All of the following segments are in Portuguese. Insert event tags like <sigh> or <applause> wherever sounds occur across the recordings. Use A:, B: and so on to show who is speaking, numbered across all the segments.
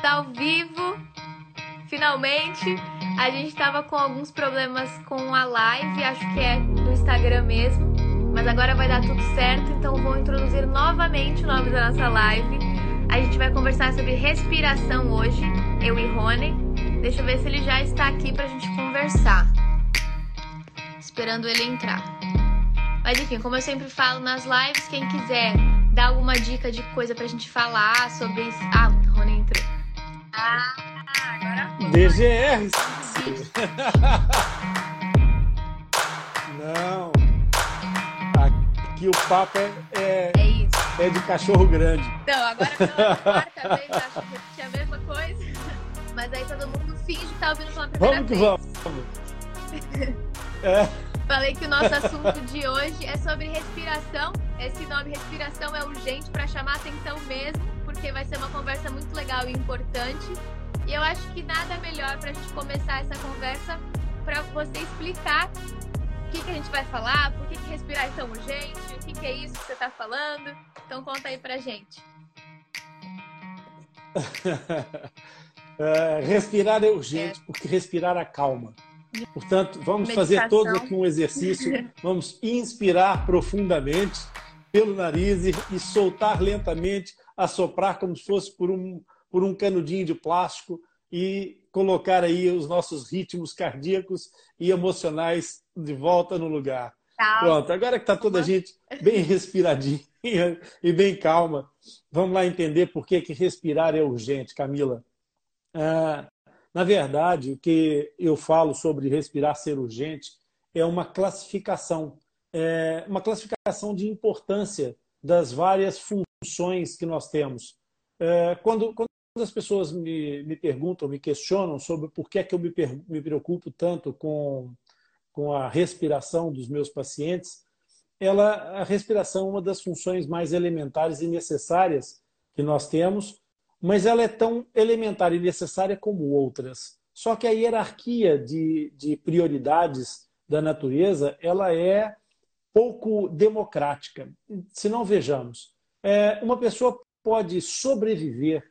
A: Tá ao vivo, finalmente. A gente estava com alguns problemas com a live, acho que é do Instagram mesmo, mas agora vai dar tudo certo, então vou introduzir novamente o nome da nossa live. A gente vai conversar sobre respiração hoje, eu e Rony. Deixa eu ver se ele já está aqui para a gente conversar. Esperando ele entrar. Mas enfim, como eu sempre falo nas lives, quem quiser dar alguma dica de coisa pra gente falar sobre. Ah.
B: Ah, agora foi. DGR.
C: Não. Aqui o papo é,
A: é, é, isso.
C: é de cachorro grande.
A: Então, agora pela quarta <laughs> vez, acho que repetir a mesma coisa. Mas aí todo mundo finge que tá ouvindo pela primeira
C: vamos
A: vez.
C: Vamos que vamos. <laughs> É.
A: Falei que o nosso assunto de hoje é sobre respiração. Esse nome respiração é urgente para chamar atenção mesmo, porque vai ser uma conversa muito legal e importante. E eu acho que nada melhor para a gente começar essa conversa para você explicar o que, que a gente vai falar, por que, que respirar é tão urgente, o que, que é isso que você está falando. Então conta aí para gente. <laughs>
C: é, respirar é urgente, é. porque respirar acalma. Portanto, vamos Meditação. fazer todos aqui um exercício. Vamos inspirar profundamente pelo nariz e, soltar lentamente, assoprar como se fosse por um, por um canudinho de plástico e colocar aí os nossos ritmos cardíacos e emocionais de volta no lugar. Calma. Pronto, agora que está toda a gente bem respiradinha <laughs> e bem calma, vamos lá entender por que, que respirar é urgente, Camila. Ah, na verdade, o que eu falo sobre respirar ser urgente é uma classificação, é uma classificação de importância das várias funções que nós temos. É, quando, quando as pessoas me, me perguntam, me questionam sobre por que é que eu me, me preocupo tanto com, com a respiração dos meus pacientes, ela, a respiração é uma das funções mais elementares e necessárias que nós temos mas ela é tão elementar e necessária como outras. Só que a hierarquia de, de prioridades da natureza ela é pouco democrática. Se não vejamos, é, uma pessoa pode sobreviver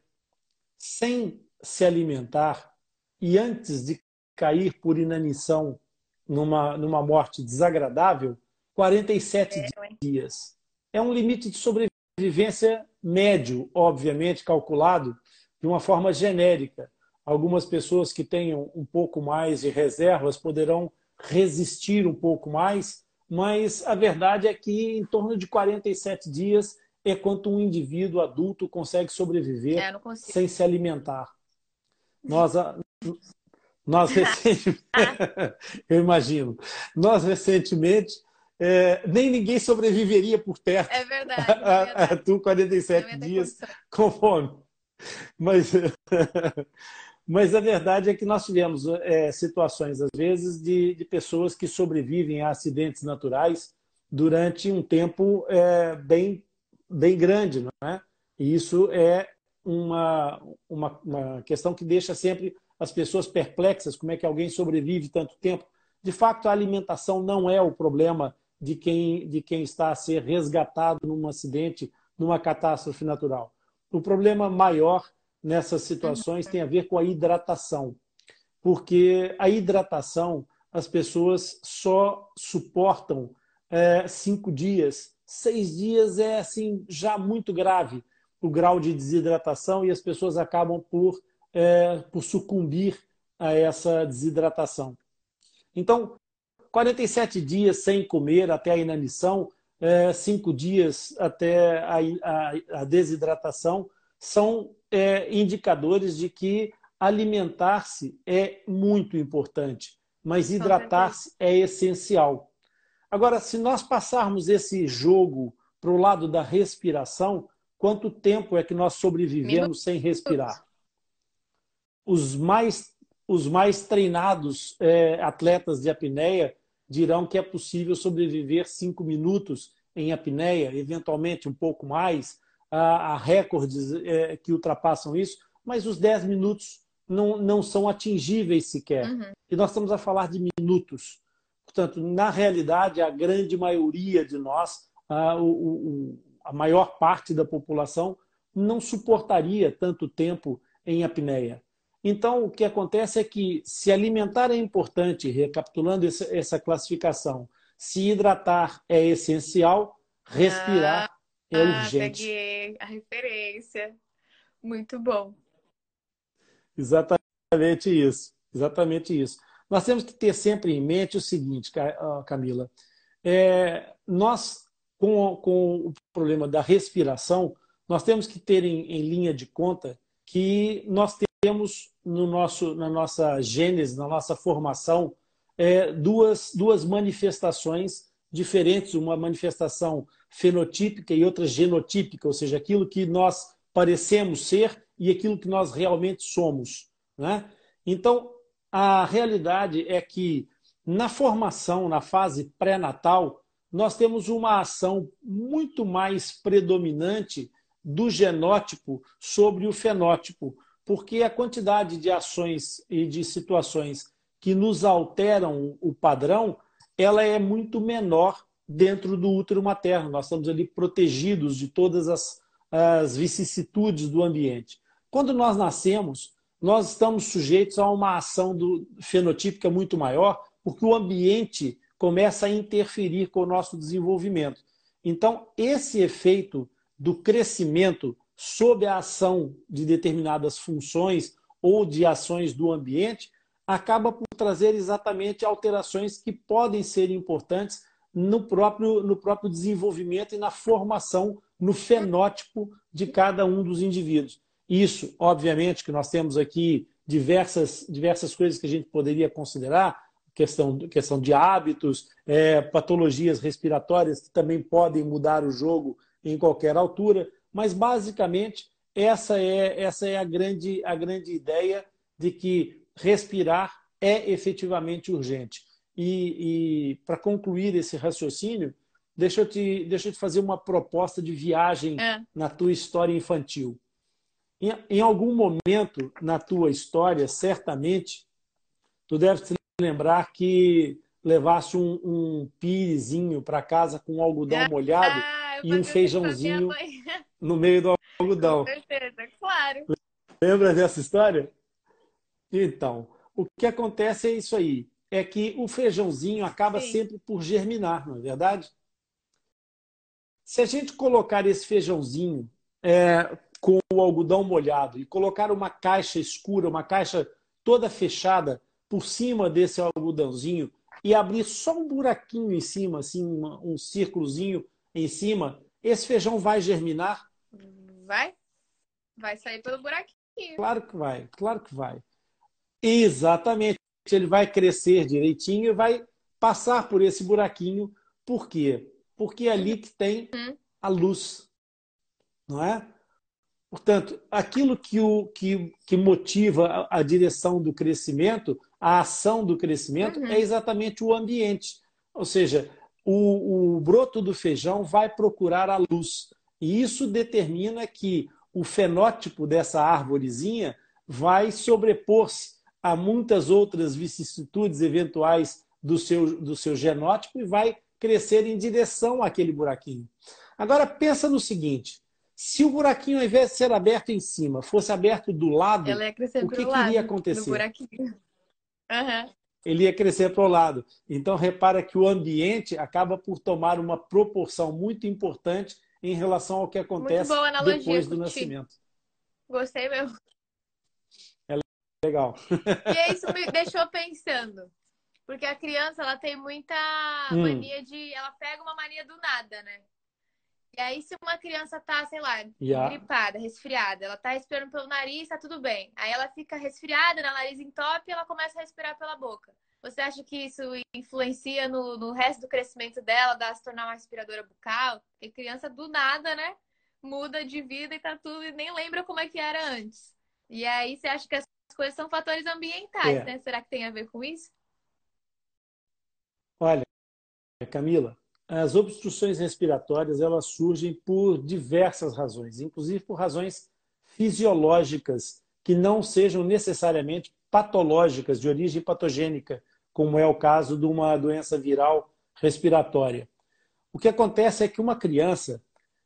C: sem se alimentar e antes de cair por inanição numa, numa morte desagradável, 47 é, dias. É um limite de sobrevivência médio, obviamente, calculado de uma forma genérica. Algumas pessoas que tenham um pouco mais de reservas poderão resistir um pouco mais, mas a verdade é que em torno de 47 dias é quanto um indivíduo adulto consegue sobreviver é, sem se alimentar. Nós, nós <laughs> recentemente, <laughs> eu imagino, nós recentemente é, nem ninguém sobreviveria por perto.
A: É verdade. É <laughs> verdade.
C: A, a, tu 47 dias <laughs> com fome. Mas, <laughs> mas a verdade é que nós tivemos é, situações, às vezes, de, de, pessoas que sobrevivem a acidentes naturais durante um tempo é, bem, bem grande, não é? E isso é uma, uma, uma questão que deixa sempre as pessoas perplexas, como é que alguém sobrevive tanto tempo. De fato, a alimentação não é o problema de quem, de quem está a ser resgatado num acidente, numa catástrofe natural. O problema maior nessas situações tem a ver com a hidratação, porque a hidratação as pessoas só suportam é, cinco dias, seis dias é assim já muito grave o grau de desidratação e as pessoas acabam por, é, por sucumbir a essa desidratação. Então, 47 dias sem comer até a inanição, é, cinco dias até a, a, a desidratação, são é, indicadores de que alimentar-se é muito importante, mas hidratar-se é essencial. Agora, se nós passarmos esse jogo para o lado da respiração, quanto tempo é que nós sobrevivemos sem respirar? Os mais, os mais treinados é, atletas de apneia dirão que é possível sobreviver cinco minutos em apneia, eventualmente um pouco mais. Há, recordes é, que ultrapassam isso, mas os 10 minutos não, não são atingíveis sequer. Uhum. E nós estamos a falar de minutos. Portanto, na realidade, a grande maioria de nós, a, o, a maior parte da população, não suportaria tanto tempo em apneia. Então, o que acontece é que se alimentar é importante, recapitulando essa, classificação, se hidratar é essencial, respirar ah, é urgente.
A: Peguei a referência. Muito bom.
C: Exatamente isso. Exatamente isso. Nós temos que ter sempre em mente o seguinte, Camila. É, nós, com, com o problema da respiração, nós temos que ter em, em linha de conta que nós temos no nosso, na nossa gênese, na nossa formação, é, duas, duas manifestações diferentes, uma manifestação fenotípica e outra genotípica, ou seja, aquilo que nós parecemos ser e aquilo que nós realmente somos. Né? Então, a realidade é que na formação, na fase pré-natal, nós temos uma ação muito mais predominante do genótipo sobre o fenótipo, porque a quantidade de ações e de situações que nos alteram o padrão, ela é muito menor dentro do útero materno. Nós estamos ali protegidos de todas as, as vicissitudes do ambiente. Quando nós nascemos, nós estamos sujeitos a uma ação do, fenotípica muito maior, porque o ambiente começa a interferir com o nosso desenvolvimento. Então, esse efeito do crescimento sob a ação de determinadas funções ou de ações do ambiente, acaba por trazer exatamente alterações que podem ser importantes no próprio, no próprio desenvolvimento e na formação, no fenótipo de cada um dos indivíduos. Isso, obviamente, que nós temos aqui diversas, diversas coisas que a gente poderia considerar, questão, questão de hábitos, é, patologias respiratórias que também podem mudar o jogo em qualquer altura, mas basicamente essa é, essa é a, grande, a grande ideia de que respirar é efetivamente urgente. E, e para concluir esse raciocínio, deixa eu, te, deixa eu te fazer uma proposta de viagem é. na tua história infantil. Em, em, algum momento na tua história, certamente, tu deve te lembrar que levasse um, um pirezinho para casa com algodão ah, molhado e um feijãozinho no meio do algodão.
A: Com certeza, claro.
C: Lembra dessa história? Então, o que acontece é isso aí. É que o feijãozinho acaba Sim. sempre por germinar, não é verdade? Se a gente colocar esse feijãozinho é, com o algodão molhado e colocar uma caixa escura, uma caixa toda fechada por cima desse algodãozinho e abrir só um buraquinho em cima, assim, um, um círculozinho em cima, esse feijão vai germinar?
A: Vai. Vai sair pelo buraquinho.
C: Claro que vai, claro que vai. Exatamente. Ele vai crescer direitinho e vai passar por esse buraquinho. Por quê? Porque é ali que tem uhum. a luz. Não é? Portanto, aquilo que, o, que, que motiva a, a direção do crescimento, a ação do crescimento, uhum. é exatamente o ambiente. Ou seja, o, o broto do feijão vai procurar a luz. E isso determina que o fenótipo dessa árvorezinha vai sobrepor-se a muitas outras vicissitudes eventuais do seu, do seu genótipo e vai crescer em direção àquele buraquinho. Agora, pensa no seguinte: se o buraquinho, ao invés de ser aberto em cima, fosse aberto do lado, o que, iria acontecer?
A: Uhum.
C: Ele ia crescer para o lado. Então, repara que o ambiente acaba por tomar uma proporção muito importante em relação ao que acontece depois do nascimento.
A: Gostei mesmo.
C: É legal.
A: E isso me deixou pensando. Porque a criança, ela tem muita hum. mania de... Ela pega uma mania do nada, né? E aí, se uma criança tá, sei lá, yeah. gripada, resfriada, ela tá respirando pelo nariz, tá tudo bem. Aí ela fica resfriada, né, nariz entope e ela começa a respirar pela boca. Você acha que isso influencia no, no resto do crescimento dela, da se tornar uma respiradora bucal? Porque criança do nada, né? Muda de vida e tá tudo e nem lembra como é que era antes. E aí você acha que as coisas são fatores ambientais, é. né? Será que tem a ver com isso?
C: Olha, Camila, as obstruções respiratórias elas surgem por diversas razões, inclusive por razões fisiológicas que não sejam necessariamente patológicas, de origem patogênica, como é o caso de uma doença viral respiratória. O que acontece é que uma criança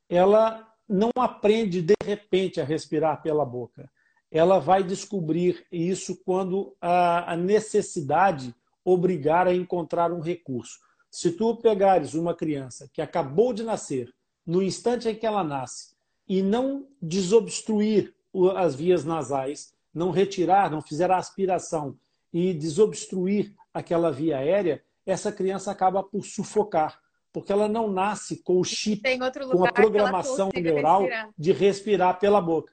C: ela não aprende de repente a respirar pela boca. ela vai descobrir isso quando a, necessidade obrigar a encontrar um recurso. Se tu pegares uma criança que acabou de nascer, no instante em que ela nasce, e não desobstruir as vias nasais, não retirar, não fizer a aspiração e desobstruir aquela via aérea, essa criança acaba por sufocar, porque ela não nasce com o chip, com a programação neural respirar. de respirar pela boca.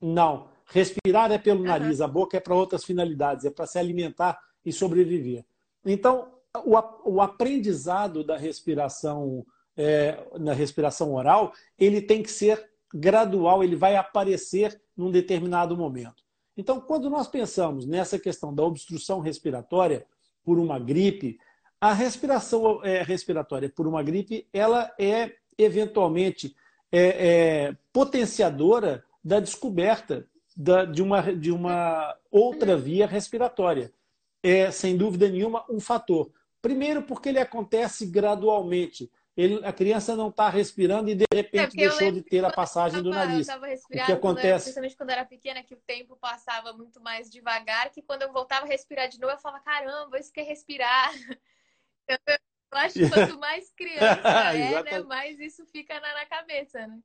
C: Não. Respirar é pelo nariz, uhum. a boca é para outras finalidades, é para se alimentar e sobreviver. Então, o, o aprendizado da respiração, é, na respiração oral, ele tem que ser gradual, ele vai aparecer num determinado momento. Então, quando nós pensamos nessa questão da obstrução respiratória por uma gripe, a respiração é, respiratória por uma gripe, ela é eventualmente é, é, potenciadora da descoberta da, de, uma, de uma outra via respiratória. É, sem dúvida nenhuma, um fator. Primeiro, porque ele acontece gradualmente. Ele, a criança não está respirando e de repente é, deixou de ter a passagem do nariz.
A: Eu o que acontece? Principalmente quando eu era pequena, que o tempo passava muito mais devagar, que quando eu voltava a respirar de novo, eu falava, caramba, isso que é respirar. Então, <laughs> eu acho que quanto mais <laughs> criança é, né, mais isso fica na, na cabeça, né?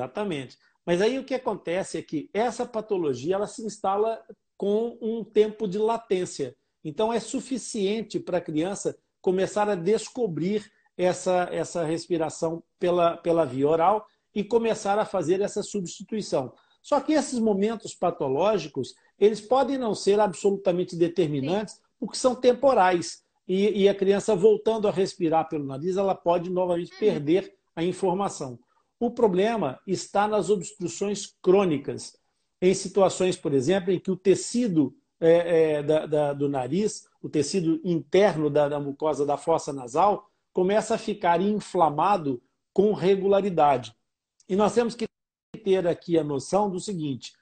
C: Exatamente. Mas aí o que acontece é que essa patologia ela se instala com um tempo de latência. Então é suficiente para a criança começar a descobrir essa, essa respiração pela, pela via oral e começar a fazer essa substituição. Só que esses momentos patológicos, eles podem não ser absolutamente determinantes, Sim. porque são temporais. E, e, a criança voltando a respirar pelo nariz, ela pode novamente uhum. perder a informação. O problema está nas obstruções crônicas, em situações, por exemplo, em que o tecido é, é, da, da, do nariz, o tecido interno da, da mucosa da fossa nasal, começa a ficar inflamado com regularidade. E nós temos que ter aqui a noção do seguinte: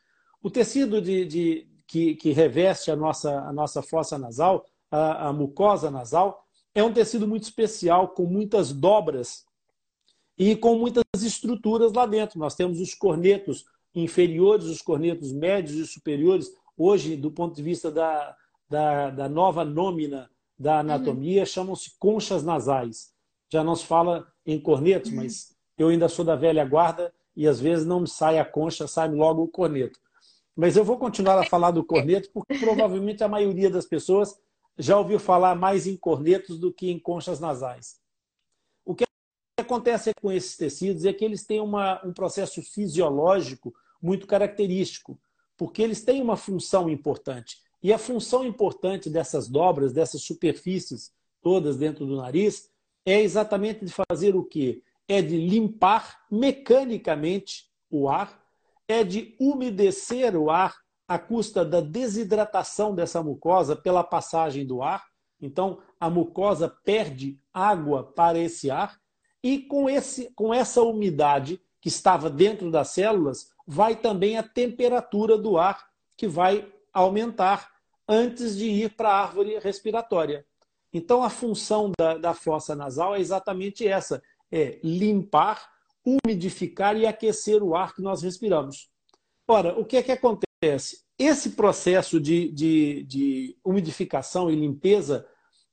C: o tecido de, de que, que, reveste a nossa, a nossa fossa nasal, a, a mucosa nasal, é um tecido muito especial, com muitas dobras e com muitas estruturas lá dentro. Nós temos os cornetos inferiores, os cornetos médios e superiores. Hoje, do ponto de vista da, da, da nova nômina da anatomia, uhum. chamam-se conchas nasais. Já não se fala em cornetos, uhum. mas eu ainda sou da velha guarda e às vezes não me sai a concha, sai logo o corneto. Mas eu vou continuar a falar do corneto, porque provavelmente a maioria das pessoas já ouviu falar mais em cornetos do que em conchas nasais que acontece com esses tecidos é que eles têm uma, um processo fisiológico muito característico, porque eles têm uma função importante. E a função importante dessas dobras, dessas superfícies todas dentro do nariz, é exatamente de fazer o quê? É de limpar mecanicamente o ar, é de umedecer o ar à custa da desidratação dessa mucosa pela passagem do ar. Então, a mucosa perde água para esse ar e com, esse, com essa umidade que estava dentro das células, vai também a temperatura do ar, que vai aumentar antes de ir para a árvore respiratória. Então, a função da, da fossa nasal é exatamente essa: é limpar, umidificar e aquecer o ar que nós respiramos. Ora, o que é que acontece? Esse processo de, de, de umidificação e limpeza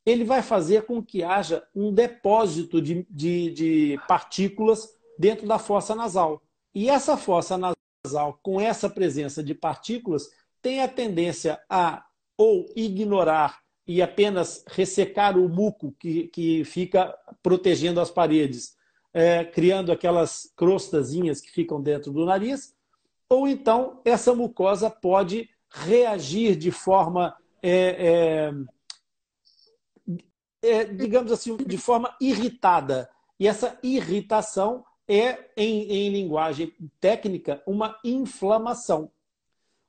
C: ele vai fazer com que haja um depósito de, de, de partículas dentro da fossa nasal. E essa fossa nasal, com essa presença de partículas, tem a tendência a ou ignorar e apenas ressecar o muco que, que fica protegendo as paredes, é, criando aquelas crostazinhas que ficam dentro do nariz, ou então essa mucosa pode reagir de forma é, é, é, digamos assim, de forma irritada. E essa irritação é, em, em linguagem técnica, uma inflamação.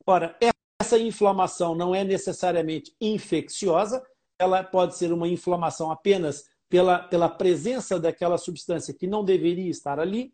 C: Ora, essa inflamação não é necessariamente infecciosa, ela pode ser uma inflamação apenas pela, pela presença daquela substância que não deveria estar ali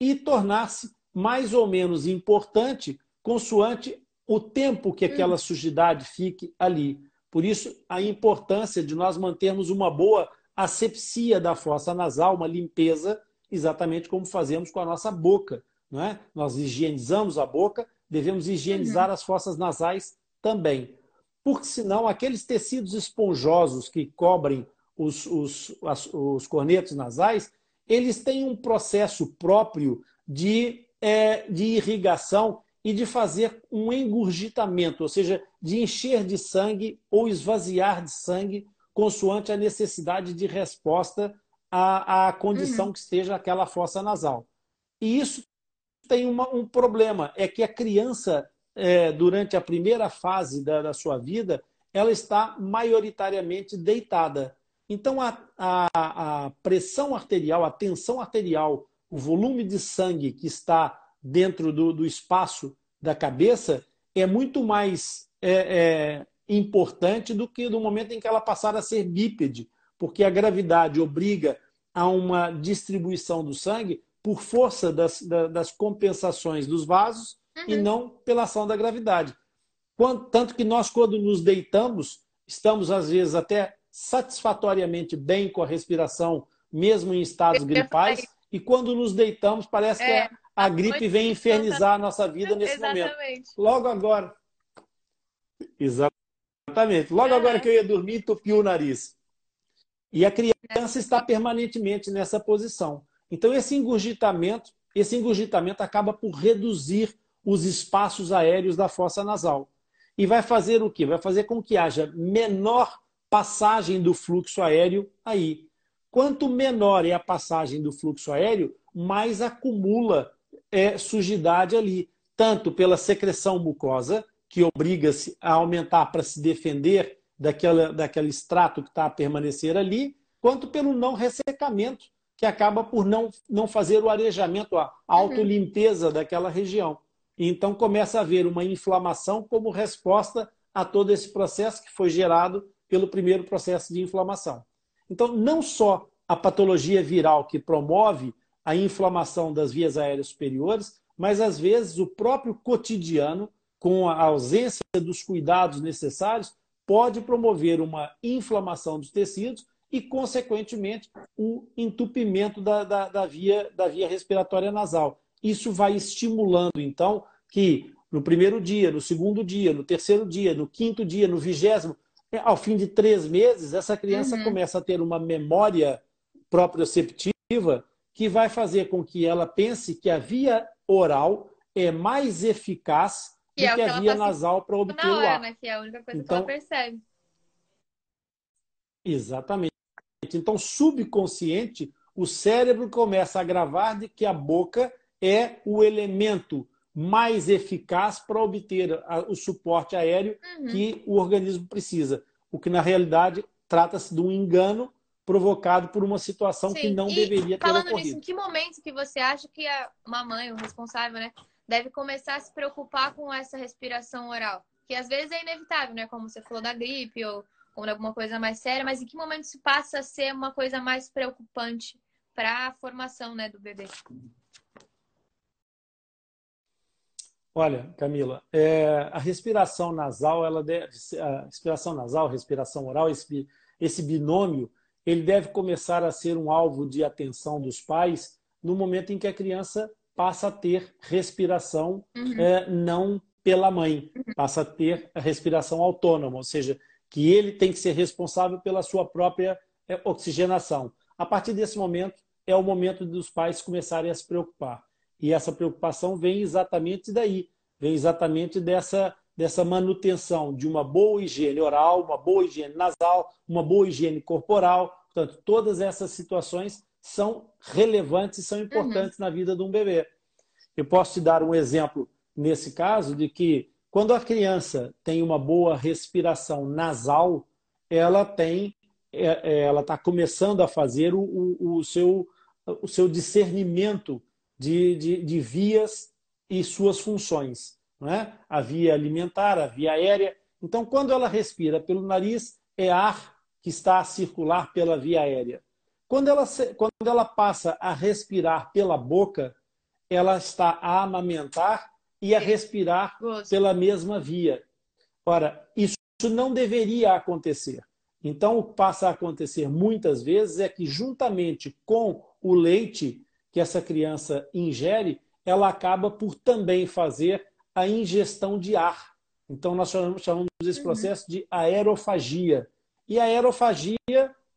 C: e tornar-se mais ou menos importante consoante o tempo que aquela sujidade fique ali. Por isso, a importância de nós mantermos uma boa asepsia da fossa nasal, uma limpeza, exatamente como fazemos com a nossa boca. não é? Nós higienizamos a boca, devemos higienizar uhum. as fossas nasais também. Porque senão aqueles tecidos esponjosos que cobrem os, os, as, os cornetos nasais, eles têm um processo próprio de, é, de irrigação e de fazer um engurgitamento, ou seja, de encher de sangue ou esvaziar de sangue, consoante a necessidade de resposta à, à condição uhum. que esteja aquela fossa nasal. E isso tem uma, um problema, é que a criança, é, durante a primeira fase da, da sua vida, ela está maioritariamente deitada. Então, a, a, a, pressão arterial, a tensão arterial, o volume de sangue que está dentro do, do espaço da cabeça é muito mais é, é, importante do que no momento em que ela passar a ser bípede, porque a gravidade obriga a uma distribuição do sangue por força das, das compensações dos vasos uhum. e não pela ação da gravidade. Tanto que nós, quando nos deitamos, estamos às vezes até satisfatoriamente bem com a respiração, mesmo em estados gripais, e quando nos deitamos, parece é, que a, a gripe vem infernizar a nossa vida nesse Exatamente. momento. Logo agora. Exatamente. Logo uhum. agora que eu ia dormir, entupiu o nariz. E a criança está permanentemente nessa posição. Então, esse engurgitamento, esse engurgitamento acaba por reduzir os espaços aéreos da fossa nasal. E vai fazer o quê? Vai fazer com que haja menor passagem do fluxo aéreo aí. Quanto menor é a passagem do fluxo aéreo, mais acumula é, sujidade ali, tanto pela secreção mucosa, que obriga-se a aumentar para se defender daquela, daquele extrato que está a permanecer ali, quanto pelo não ressecamento, que acaba por não, não fazer o arejamento, a autolimpeza daquela região. Então começa a haver uma inflamação como resposta a todo esse processo que foi gerado pelo primeiro processo de inflamação. Então, não só a patologia viral que promove a inflamação das vias aéreas superiores, mas às vezes o próprio cotidiano, com a ausência dos cuidados necessários, pode promover uma inflamação dos tecidos e, consequentemente, o entupimento da, da, da, via, da via respiratória nasal. Isso vai estimulando, então, que no primeiro dia, no segundo dia, no terceiro dia, no quinto dia, no vigésimo, é, ao fim de três meses, essa criança uhum. começa a ter uma memória proprioceptiva que vai fazer com que ela pense que a via oral é mais eficaz que é que, a via tá nasal para obter hora, o ar. Né?
A: Que é a única coisa então, que ela então percebe.
C: Exatamente. Então, subconsciente, o cérebro começa a gravar de que a boca é o elemento mais eficaz para obter o suporte aéreo uhum. que o organismo precisa. O que, na realidade, trata-se de um engano provocado por uma situação Sim. que não e deveria ter falando ocorrido. Nisso,
A: em que momento que você acha que a mamãe, o responsável, né, deve começar a se preocupar com essa respiração oral? Que às vezes é inevitável, né? Como você falou da gripe ou, ou alguma coisa mais séria, mas em que momento isso passa a ser uma coisa mais preocupante para a formação né, do bebê?
C: Olha, Camila, é, a respiração nasal, ela deve, a respiração nasal, respiração oral, esse, esse binômio, ele deve começar a ser um alvo de atenção dos pais no momento em que a criança passa a ter respiração uhum. é, não pela mãe, passa a ter a respiração autônoma, ou seja, que ele tem que ser responsável pela sua própria é, oxigenação. A partir desse momento, é o momento dos pais começarem a se preocupar. E essa preocupação vem exatamente daí, vem exatamente dessa, dessa manutenção de uma boa higiene oral, uma boa higiene nasal, uma boa higiene corporal. Portanto, todas essas situações são relevantes e são importantes uhum. na vida de um bebê. Eu posso te dar um exemplo nesse caso de que quando a criança tem uma boa respiração nasal, ela tem, é, é, ela está começando a fazer o, o, o, seu, o seu discernimento de, de, de vias e suas funções. Não é? A via alimentar, a via aérea. Então, quando ela respira pelo nariz, é ar que está a circular pela via aérea. Quando ela, quando ela passa a respirar pela boca, ela está a amamentar e a respirar pela mesma via. Ora, isso não deveria acontecer. Então, o que passa a acontecer muitas vezes é que, juntamente com o leite, que essa criança ingere, ela acaba por também fazer a ingestão de ar. Então, nós chamamos, chamamos esse uhum. processo de aerofagia. E a aerofagia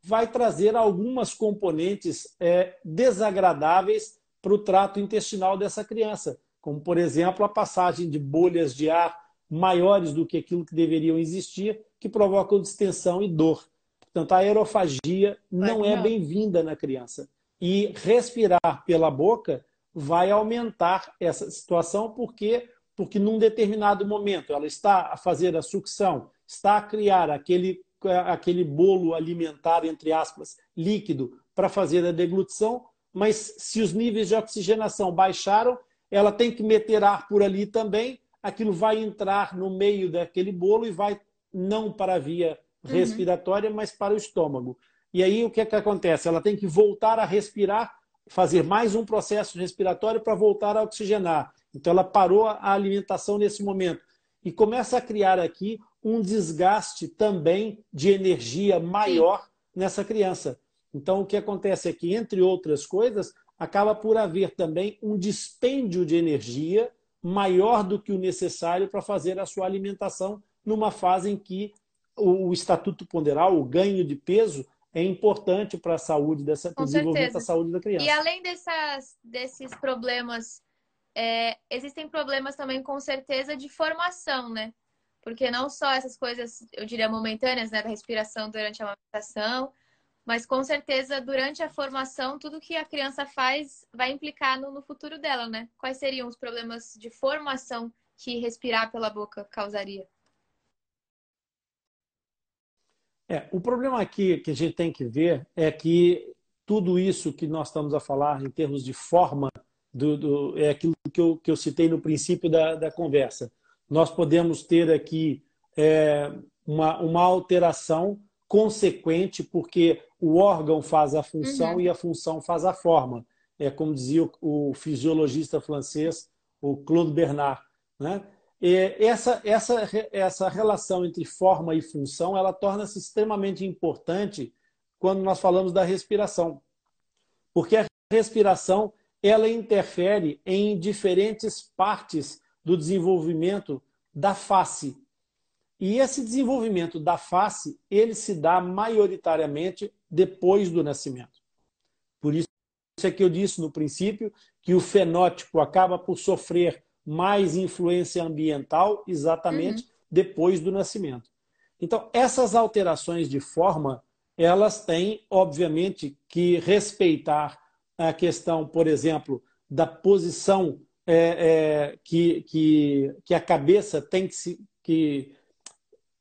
C: vai trazer algumas componentes é, desagradáveis para o trato intestinal dessa criança, como, por exemplo, a passagem de bolhas de ar maiores do que aquilo que deveriam existir, que provocam distensão e dor. Portanto, a aerofagia não é bem-vinda na criança. E respirar pela boca vai aumentar essa situação, porque porque num determinado momento ela está a fazer a sucção, está a criar aquele, aquele bolo alimentar, entre aspas, líquido, para fazer a deglutição, mas se os níveis de oxigenação baixaram, ela tem que meter ar por ali também, aquilo vai entrar no meio daquele bolo e vai não para a via uhum. respiratória, uhum. mas para o estômago. E aí o que, é que acontece? Ela tem que voltar a respirar, fazer mais um processo respiratório para voltar a oxigenar. Então ela parou a alimentação nesse momento e começa a criar aqui um desgaste também de energia maior Sim. nessa criança. Então o que acontece é que, entre outras coisas, acaba por haver também um dispêndio de energia maior do que o necessário para fazer a sua alimentação numa fase em que o estatuto ponderal, o ganho de peso, é importante para a saúde dessa, para o desenvolvimento da saúde da criança.
A: E além dessas, desses problemas é, existem problemas também, com certeza, de formação, né? Porque não só essas coisas, eu diria, momentâneas, né, da respiração durante a amamentação, mas com certeza, durante a formação, tudo que a criança faz vai implicar no, no futuro dela, né? Quais seriam os problemas de formação que respirar pela boca causaria?
C: É, o problema aqui que a gente tem que ver é que tudo isso que nós estamos a falar em termos de forma do, do, é aquilo que eu, que eu citei no princípio da, da conversa. Nós podemos ter aqui é, uma, uma alteração consequente, porque o órgão faz a função uhum. e a função faz a forma. É como dizia o, o fisiologista francês, o Claude Bernard. Né? E essa, essa, essa relação entre forma e função ela torna-se extremamente importante quando nós falamos da respiração. Porque a respiração ela interfere em diferentes partes do desenvolvimento da face. E esse desenvolvimento da face, ele se dá maioritariamente depois do nascimento. Por isso é que eu disse no princípio que o fenótipo acaba por sofrer mais influência ambiental exatamente uhum. depois do nascimento. Então, essas alterações de forma, elas têm, obviamente, que respeitar a questão, por exemplo, da posição é, é, que, que, que a cabeça tem que se, que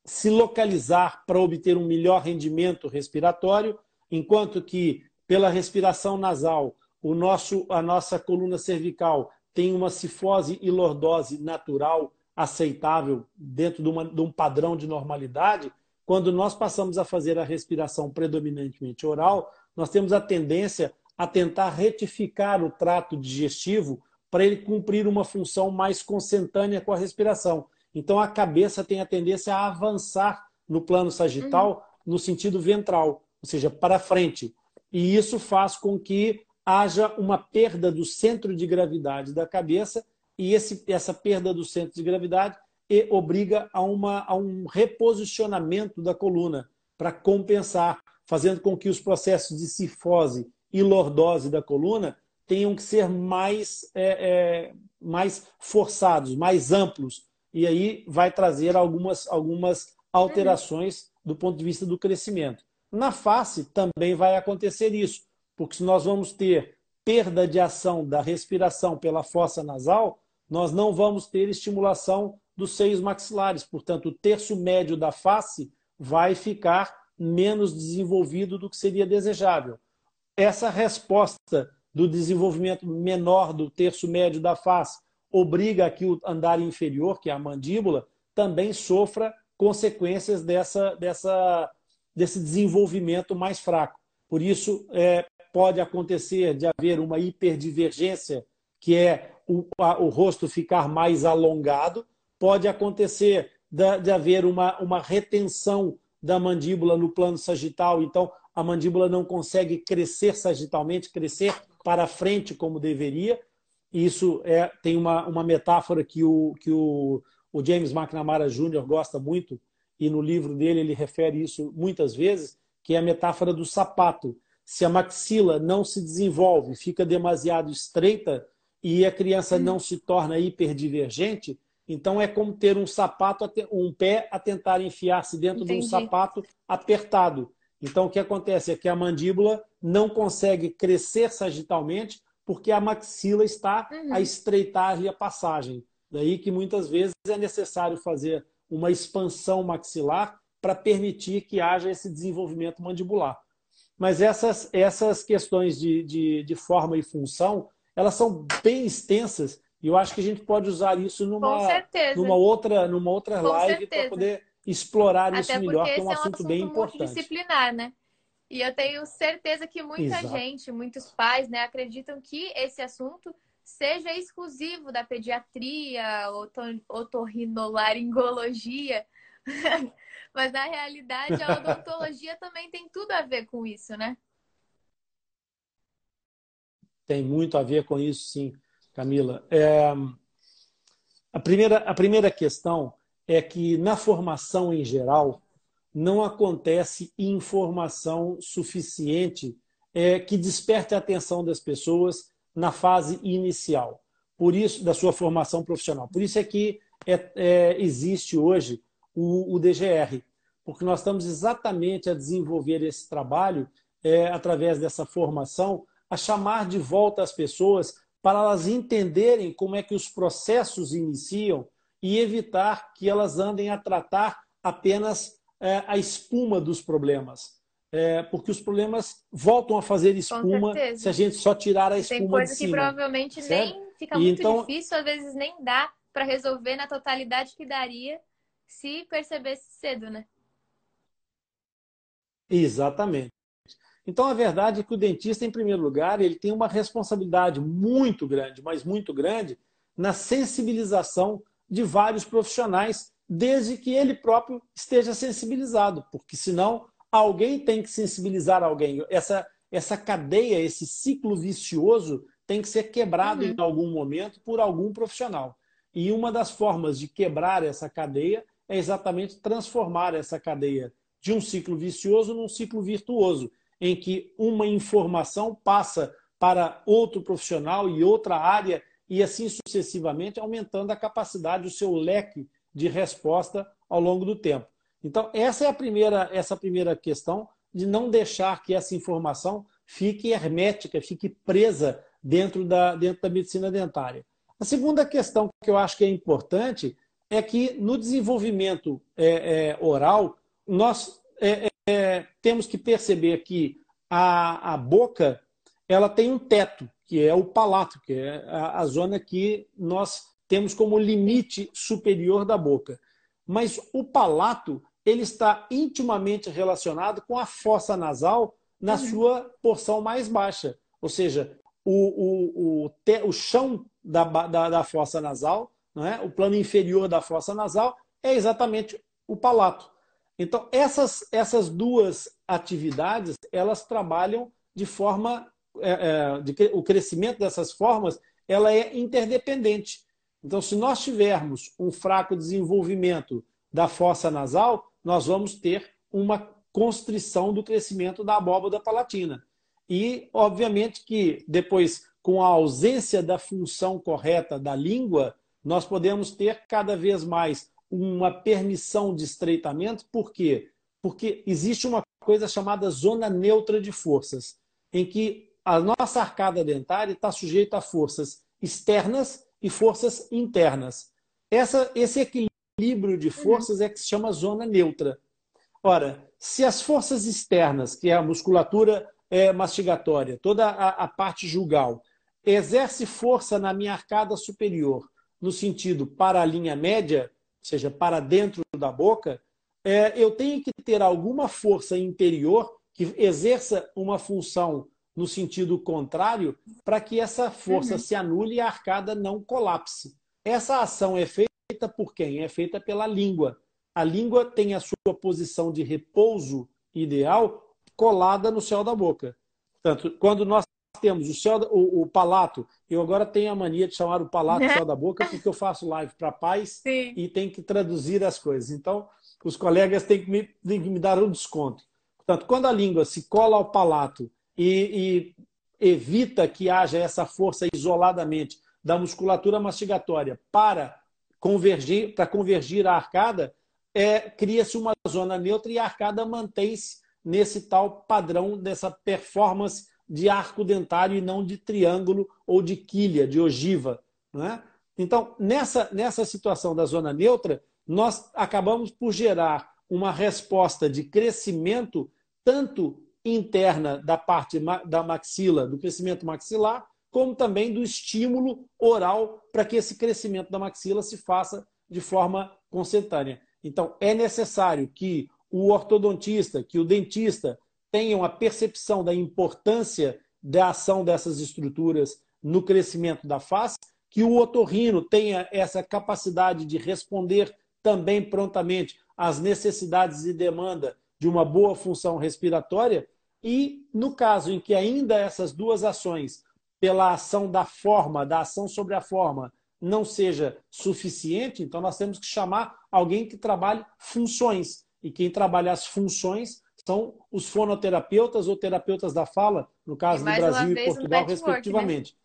C: se localizar para obter um melhor rendimento respiratório, enquanto que pela respiração nasal, o nosso, a nossa coluna cervical tem uma cifose e lordose natural aceitável dentro de, uma, de um padrão de normalidade, quando nós passamos a fazer a respiração predominantemente oral, nós temos a tendência a tentar retificar o trato digestivo para ele cumprir uma função mais consentânea com a respiração. Então a cabeça tem a tendência a avançar no plano sagital uhum. no sentido ventral, ou seja, para frente. E isso faz com que haja uma perda do centro de gravidade da cabeça e esse, essa perda do centro de gravidade e obriga a, uma, a um reposicionamento da coluna para compensar, fazendo com que os processos de cifose e lordose da coluna tenham que ser mais, é, é, mais forçados, mais amplos. E aí vai trazer algumas, algumas alterações do ponto de vista do crescimento. Na face também vai acontecer isso, porque se nós vamos ter perda de ação da respiração pela fossa nasal, nós não vamos ter estimulação dos seios maxilares. Portanto, o terço médio da face vai ficar menos desenvolvido do que seria desejável essa resposta do desenvolvimento menor do terço médio da face obriga a que o andar inferior, que é a mandíbula, também sofra consequências dessa, dessa, desse desenvolvimento mais fraco. Por isso, é, pode acontecer de haver uma hiperdivergência, que é o, a, o rosto ficar mais alongado, pode acontecer de, de haver uma, uma retenção da mandíbula no plano sagital, então a mandíbula não consegue crescer sagitalmente, crescer para frente como deveria. Isso é, tem uma, uma metáfora que, o, que o, o James McNamara Jr. gosta muito, e no livro dele ele refere isso muitas vezes, que é a metáfora do sapato. Se a maxila não se desenvolve, fica demasiado estreita e a criança não se torna hiperdivergente, então é como ter um sapato, um pé a tentar enfiar-se dentro Entendi. de um sapato apertado. Então o que acontece é que a mandíbula não consegue crescer sagitalmente porque a maxila está uhum. a estreitar-lhe a passagem. Daí que muitas vezes é necessário fazer uma expansão maxilar para permitir que haja esse desenvolvimento mandibular. Mas essas, essas questões de, de, de forma e função, elas são bem extensas e eu acho que a gente pode usar isso numa, numa outra, numa outra live para poder explorar Até isso melhor, que é um, é um assunto, assunto bem importante.
A: disciplinar, né? E eu tenho certeza que muita Exato. gente, muitos pais, né, acreditam que esse assunto seja exclusivo da pediatria, otorrinolaringologia, <laughs> mas na realidade a odontologia <laughs> também tem tudo a ver com isso, né?
C: Tem muito a ver com isso, sim, Camila. É... A, primeira, a primeira questão é que na formação em geral não acontece informação suficiente é, que desperte a atenção das pessoas na fase inicial, por isso da sua formação profissional. Por isso é que é, é, existe hoje o, o, DGR, porque nós estamos exatamente a desenvolver esse trabalho é, através dessa formação, a chamar de volta as pessoas para elas entenderem como é que os processos iniciam e evitar que elas andem a tratar apenas é, a espuma dos problemas é, porque os problemas voltam a fazer espuma se a gente só tirar a espuma Tem coisa
A: que provavelmente certo? nem fica muito então... difícil, às vezes nem dá para resolver na totalidade que daria se percebesse cedo, né?
C: Exatamente. Então, a verdade é que o dentista, em primeiro lugar, ele tem uma responsabilidade muito grande, mas muito grande, na sensibilização de vários profissionais, desde que ele próprio esteja sensibilizado, porque senão alguém tem que sensibilizar alguém. Essa, essa cadeia, esse ciclo vicioso tem que ser quebrado uhum. em algum momento por algum profissional. E uma das formas de quebrar essa cadeia é exatamente transformar essa cadeia de um ciclo vicioso num ciclo virtuoso, em que uma informação passa para outro profissional e outra área e assim sucessivamente, aumentando a capacidade, o seu leque de resposta ao longo do tempo. Então, essa é a primeira, essa primeira questão de não deixar que essa informação fique hermética, fique presa dentro da, dentro da medicina dentária. A segunda questão que eu acho que é importante é que no desenvolvimento é, é, oral, nós é, é temos que perceber que a, a boca ela tem um teto, que é o palato, que é a, a zona que nós temos como limite superior da boca. Mas o palato ele está intimamente relacionado com a fossa nasal na uhum. sua porção mais baixa. Ou seja, o, o, o, te, o chão da, da, da, fossa nasal, é? o plano inferior da fossa nasal, é exatamente o palato. Então, essas, essas duas atividades, elas trabalham de forma... É, é, de, o crescimento dessas formas ela é interdependente. Então, se nós tivermos um fraco desenvolvimento da fossa nasal, nós vamos ter uma constrição do crescimento da abóbada palatina. E, obviamente, que depois, com a ausência da função correta da língua, nós podemos ter cada vez mais uma permissão de estreitamento. Por quê? Porque existe uma coisa chamada zona neutra de forças, em que a nossa arcada dentária está sujeita a forças externas e forças internas. Essa, esse equilíbrio de forças é que se chama zona neutra. Ora, se as forças externas, que é a musculatura é, mastigatória, toda a, a parte jugal, exerce força na minha arcada superior, no sentido para a linha média, ou seja, para dentro da boca, é, eu tenho que ter alguma força interior que exerça uma função no sentido contrário para que essa força uhum. se anule e a arcada não colapse. Essa ação é feita por quem? É feita pela língua. A língua tem a sua posição de repouso ideal colada no céu da boca. Portanto, quando nós temos o céu, o, o, palato. Eu agora tenho a mania de chamar o palato céu da boca, porque eu faço live para pais Sim. e tenho que traduzir as coisas. Então, os colegas têm que, me, têm que me dar um desconto. Portanto, quando a língua se cola ao palato e, e evita que haja essa força isoladamente da musculatura mastigatória para convergir, para convergir a arcada, é, cria-se uma zona neutra e a arcada mantém-se nesse tal padrão dessa performance de arco dentário e não de triângulo ou de quilha, de ogiva. Né? Então, nessa, nessa situação da zona neutra, nós acabamos por gerar uma resposta de crescimento tanto interna da parte da maxila, do crescimento maxilar, como também do estímulo oral para que esse crescimento da maxila se faça de forma consentânea. Então, é necessário que o ortodontista, que o dentista tenham a percepção da importância da ação dessas estruturas no crescimento da face, que o otorrino tenha essa capacidade de responder também prontamente às necessidades e demanda de uma boa função respiratória, e no caso em que ainda essas duas ações, pela ação da forma, da ação sobre a forma, não seja suficiente, então nós temos que chamar alguém que trabalhe funções. E quem trabalha as funções são os fonoterapeutas ou terapeutas da fala, no caso do Brasil e Portugal, né? respectivamente. Né?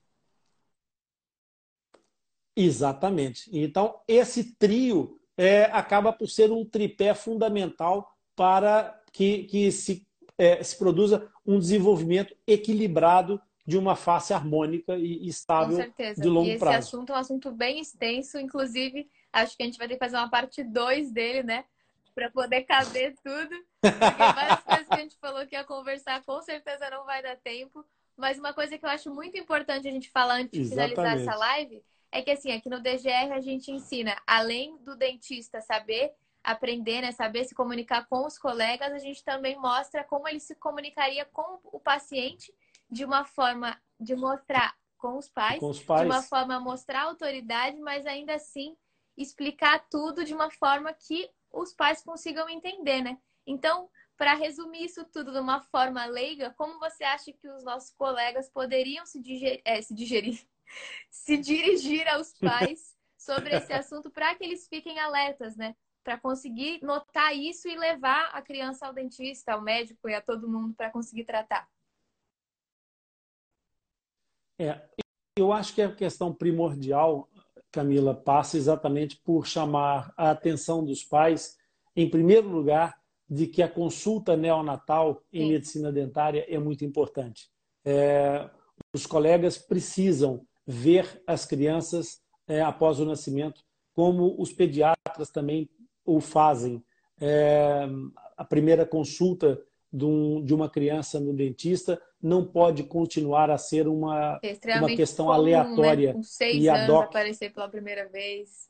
C: Exatamente. Então, esse trio é, acaba por ser um tripé fundamental para que, que se, é, se produza um desenvolvimento equilibrado de uma face harmônica e estável de longo
A: e esse
C: prazo.
A: Esse assunto é um assunto bem extenso, inclusive acho que a gente vai ter que fazer uma parte 2 dele, né? para poder caber tudo. Porque várias <laughs> coisas que a gente falou que ia conversar, com certeza não vai dar tempo. Mas uma coisa que eu acho muito importante a gente falar antes de Exatamente. finalizar essa live é que assim, aqui no DGR a gente ensina, além do dentista saber aprender, né, saber se comunicar com os colegas, a gente também mostra como ele se comunicaria com o paciente de uma forma de mostrar com os pais,
C: com os pais.
A: de uma forma mostrar autoridade, mas ainda assim explicar tudo de uma forma que os pais consigam entender, né? Então, para resumir isso tudo de uma forma leiga, como você acha que os nossos colegas poderiam se, digerir, é, se, digerir, <laughs> se dirigir aos pais sobre esse assunto para que eles fiquem alertas, né? Para conseguir notar isso e levar a criança ao dentista, ao médico e a todo mundo para conseguir tratar.
C: É, eu acho que a questão primordial Camila, passa exatamente por chamar a atenção dos pais, em primeiro lugar, de que a consulta neonatal em Sim. medicina dentária é muito importante. É, os colegas precisam ver as crianças é, após o nascimento, como os pediatras também o fazem. É, a primeira consulta de, um, de, uma criança no dentista não pode continuar a ser uma, uma questão comum, né? aleatória. Né?
A: Com seis e anos doc... aparecer pela primeira vez.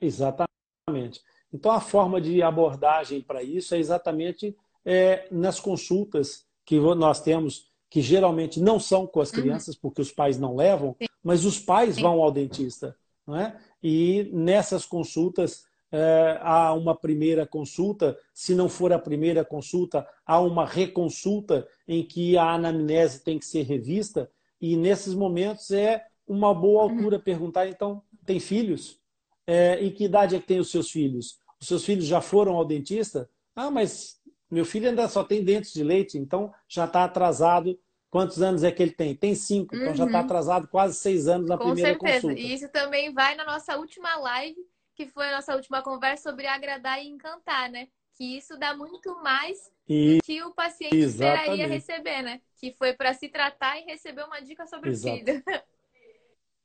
C: Exatamente. Então, a forma de abordagem para isso é exatamente é, nas consultas que nós temos, que geralmente não são com as uhum. crianças, uhum. porque os pais não levam, Sim. mas os pais Sim. vão ao dentista. Não é? E nessas consultas, é, há uma primeira consulta, se não for a primeira consulta, há uma reconsulta em que a anamnese tem que ser revista, e nesses momentos é uma boa uhum. altura perguntar, então, tem filhos? É, em que idade é que tem os seus filhos? Os seus filhos já foram ao dentista? Ah, mas meu filho ainda só tem dentes de leite, então já está atrasado. Quantos anos é que ele tem? Tem cinco, então uhum. já está atrasado quase seis anos na
A: Com
C: primeira
A: certeza.
C: consulta.
A: E isso também vai na nossa última live, que foi a nossa última conversa sobre agradar e encantar, né? Que isso dá muito mais e... do que o paciente Exatamente. esperaria receber, né? Que foi para se tratar e receber uma dica sobre Exato. o filho. <laughs>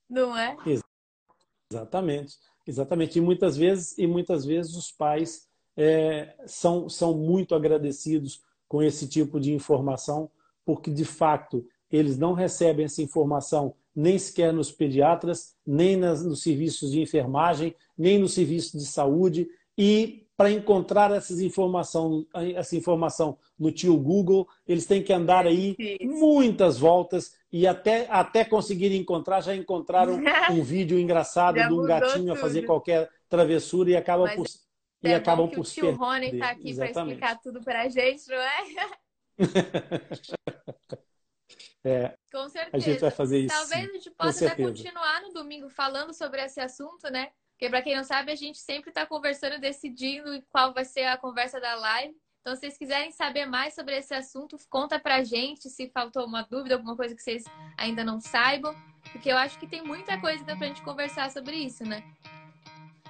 A: Não é?
C: Exatamente. Exatamente. E muitas vezes, e muitas vezes os pais é, são, são muito agradecidos com esse tipo de informação, porque de fato eles não recebem essa informação nem sequer nos pediatras, nem nas, nos serviços de enfermagem, nem no serviço de saúde. E para encontrar essas informação, essa informação no tio Google, eles têm que andar aí muitas voltas e até, até conseguirem encontrar, já encontraram <laughs> um vídeo engraçado de um gatinho tudo. a fazer qualquer travessura e acabam por
A: e é acabam por o tio Rony está aqui para explicar tudo para a gente, não é? <laughs> <laughs>
C: É,
A: Com certeza.
C: A gente vai fazer isso.
A: Talvez a gente possa até continuar no domingo falando sobre esse assunto, né? Porque, para quem não sabe, a gente sempre está conversando, decidindo qual vai ser a conversa da live. Então, se vocês quiserem saber mais sobre esse assunto, conta pra gente se faltou uma dúvida, alguma coisa que vocês ainda não saibam. Porque eu acho que tem muita coisa pra gente conversar sobre isso, né?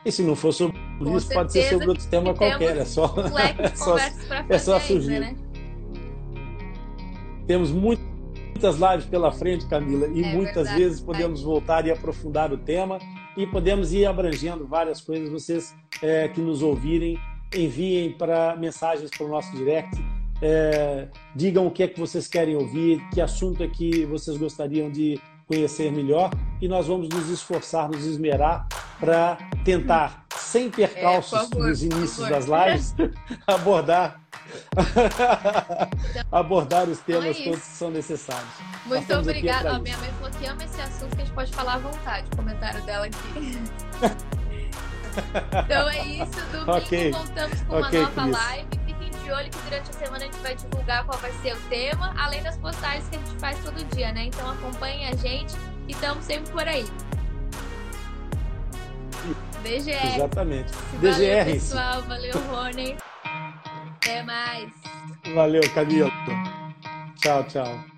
C: E se não for sobre Com isso, pode ser sobre outro tema qualquer. É só,
A: um <laughs> é só, é só surgir. Ainda, né?
C: Temos muitas lives pela frente, Camila, e é muitas verdade, vezes podemos voltar e aprofundar o tema e podemos ir abrangendo várias coisas. Vocês é, que nos ouvirem, enviem para mensagens para o nosso direct. É, digam o que é que vocês querem ouvir, que assunto é que vocês gostariam de conhecer melhor e nós vamos nos esforçar, nos esmerar para tentar, sem percalços é, favor, nos inícios das lives, <laughs> abordar <laughs> abordar os temas então é todos que são necessários.
A: Muito obrigada. A minha mãe falou que ama esse assunto que a gente pode falar à vontade. O comentário dela aqui. <laughs> então é isso. Domingo okay. voltamos com uma okay, nova Cris. live. Fiquem de olho que durante a semana a gente vai divulgar qual vai ser o tema, além das postagens que a gente faz todo dia, né? Então acompanhem a gente e estamos sempre por aí. DGR.
C: Exatamente.
A: Valeu, DGR. pessoal. Valeu, Rony. Até mais.
C: Valeu, Camila. Tchau, tchau.